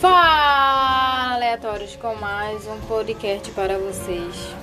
Fala, aleatórios, com mais um podcast para vocês.